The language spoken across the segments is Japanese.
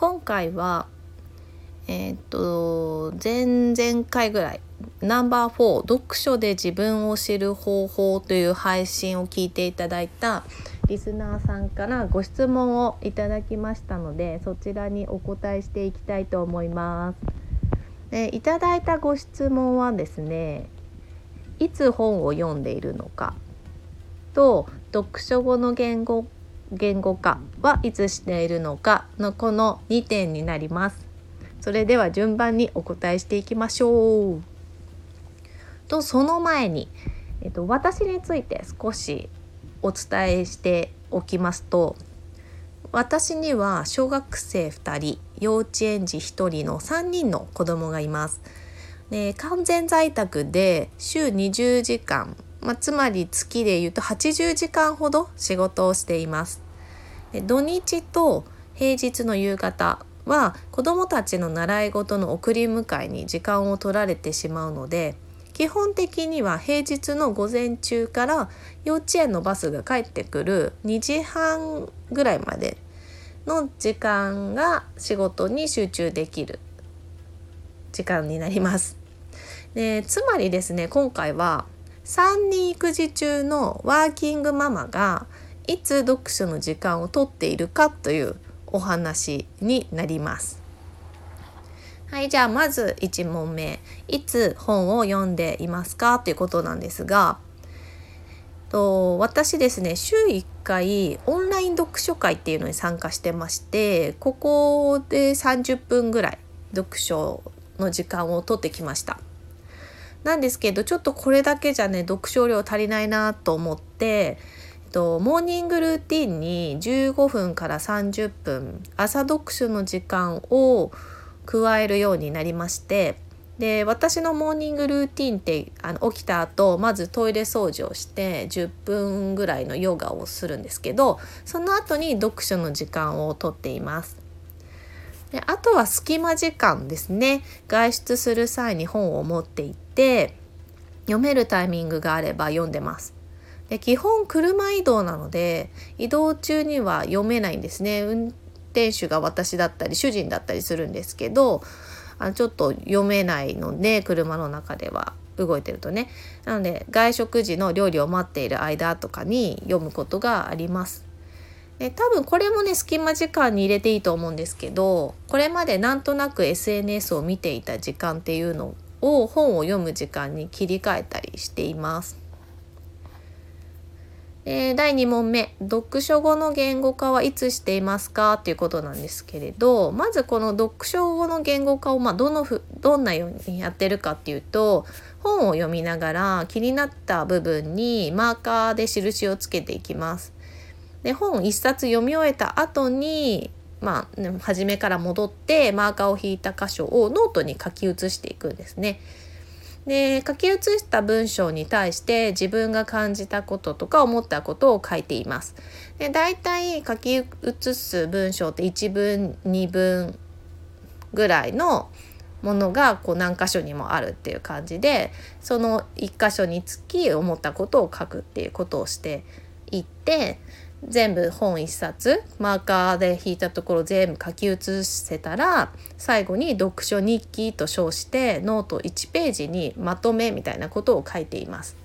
今回はえっ、と前々回ぐらいナンバー4読書で自分を知る方法という配信を聞いていただいたリスナーさんからご質問をいただきましたのでそちらにお答えしていきたいと思います。でいただいたご質問はですねいつ本を読んでいるのかと読書後の言語言語化はいつしているのかのこの2点になります。それでは順番にお答えしていきましょう。とその前に、えっと、私について少しお伝えしておきますと私には小学生2人幼稚園児1人の3人の子供がいます。で完全在宅で週20時間まあ、つまり月でいうと80時間ほど仕事をしています。土日と平日の夕方は子どもたちの習い事の送り迎えに時間を取られてしまうので基本的には平日の午前中から幼稚園のバスが帰ってくる2時半ぐらいまでの時間が仕事に集中できる時間になります。でつまりですね今回は3人育児中のワーキングママがいつ読書の時間をとっているかというお話になります。はい、じゃあまず1問目。いつ本を読んでいますかということなんですが、と私ですね、週1回オンライン読書会っていうのに参加してまして、ここで30分ぐらい読書の時間をとってきました。なんですけどちょっとこれだけじゃね読書量足りないなと思って、えっと、モーニングルーティンに15分から30分朝読書の時間を加えるようになりましてで私のモーニングルーティンってあの起きた後まずトイレ掃除をして10分ぐらいのヨガをするんですけどその後に読書の時間をとっています。であとは隙間時間ですね。外出する際に本を持って行って読めるタイミングがあれば読んでます。で基本車移動なので移動中には読めないんですね。運転手が私だったり主人だったりするんですけどあちょっと読めないので車の中では動いてるとね。なので外食時の料理を待っている間とかに読むことがあります。で多分これもね隙間時間に入れていいと思うんですけどこれまでなんとなく SNS を見ていた時間っていうのを本を読む時間に切り替えたりしています。で第2問目読書後の言語化はいつしていますか？ということなんですけれどまずこの読書後の言語化をまあどのふどんなようにやってるかっていうと本を読みながら気になった部分にマーカーで印をつけていきます。で本一冊読み終えた後にまあ、初めから戻ってマーカーを引いた箇所をノートに書き写していくんですね。で書き写した文章に対して自分が感じたこととか思ったことを書いています。で大体書き写す文章って1文2文ぐらいのものがこう何箇所にもあるっていう感じでその1箇所につき思ったことを書くっていうことをしていって全部本1冊マーカーで引いたところ全部書き写せたら最後に読書日記と称してノート1ページにまとめみたいなことを書いています。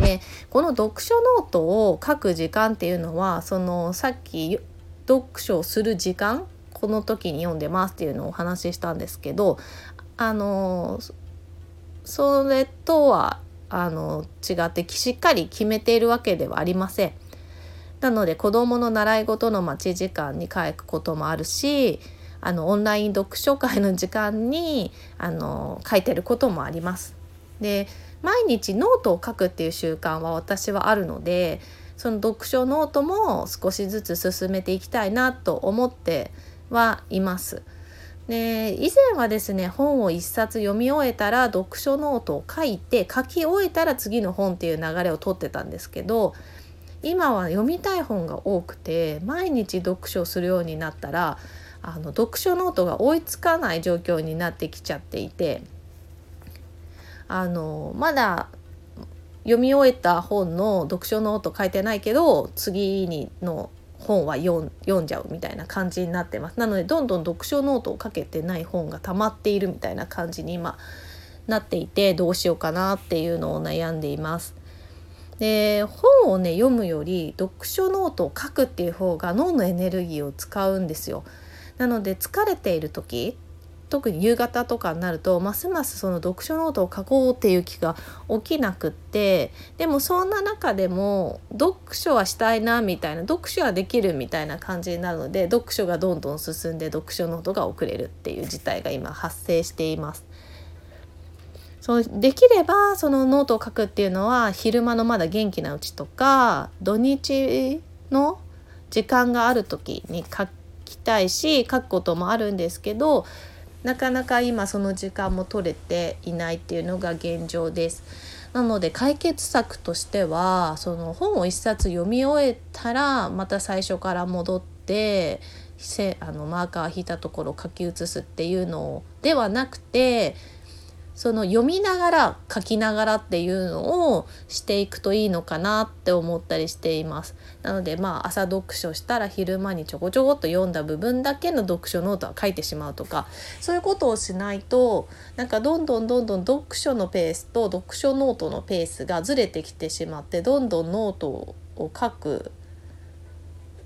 でこの読書ノートを書く時間っていうのはそのさっき読書をする時間この時に読んでますっていうのをお話ししたんですけどあのそれとはあの違ってしっかり決めているわけではありません。なので子どもの習い事の待ち時間に書くこともあるしあのオンライン読書会の時間にあの書いてることもあります。で毎日ノートを書くっていう習慣は私はあるのでその読書ノートも少しずつ進めていきたいなと思ってはいます。で以前はですね本を1冊読み終えたら読書ノートを書いて書き終えたら次の本っていう流れをとってたんですけど今は読みたい本が多くて毎日読書するようになったらあの読書ノートが追いつかない状況になってきちゃっていてあのまだ読み終えた本の読書ノート書いてないけど次にの本は読んじゃうみたいな感じになってますなのでどんどん読書ノートを書けてない本が溜まっているみたいな感じに今なっていてどうしようかなっていうのを悩んでいます。で本をね読むより読書ノートを書くっていう方が脳のエネルギーを使うんですよ。なので疲れている時特に夕方とかになるとますますその読書ノートを書こうっていう気が起きなくってでもそんな中でも読書はしたいなみたいな読書はできるみたいな感じになるので読書がどんどん進んで読書ノートが遅れるっていう事態が今発生しています。そうできればそのノートを書くっていうのは昼間のまだ元気なうちとか土日の時間がある時に書きたいし書くこともあるんですけどなかなか今その時間も取れていないっていうのが現状です。なので解決策としてはその本を一冊読み終えたらまた最初から戻ってあのマーカー引いたところを書き写すっていうのではなくてその読みながら書きながらっていうのをしていくといいのかなって思ったりしています。なのでまあ朝読書したら昼間にちょこちょこっと読んだ部分だけの読書ノートは書いてしまうとかそういうことをしないとなんかどんどんどんどん読書のペースと読書ノートのペースがずれてきてしまってどんどんノートを書く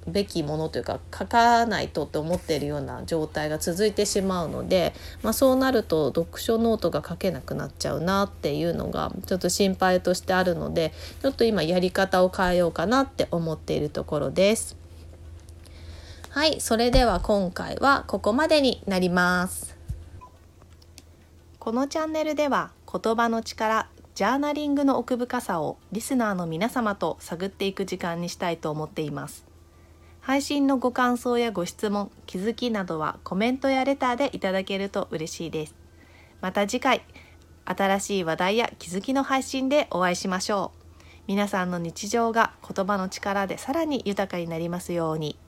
べきものというか書かないとって思っているような状態が続いてしまうので、まあ、そうなると読書ノートが書けなくなっちゃうなっていうのがちょっと心配としてあるのでちょっと今やり方を変えようかなって思っているところです。はい、それでは今回はここまでになります。このチャンネルでは言葉の力ジャーナリングの奥深さをリスナーの皆様と探っていく時間にしたいと思っています。配信のご感想やご質問、気づきなどはコメントやレターでいただけると嬉しいです。また次回、新しい話題や気づきの配信でお会いしましょう。皆さんの日常が言葉の力でさらに豊かになりますように。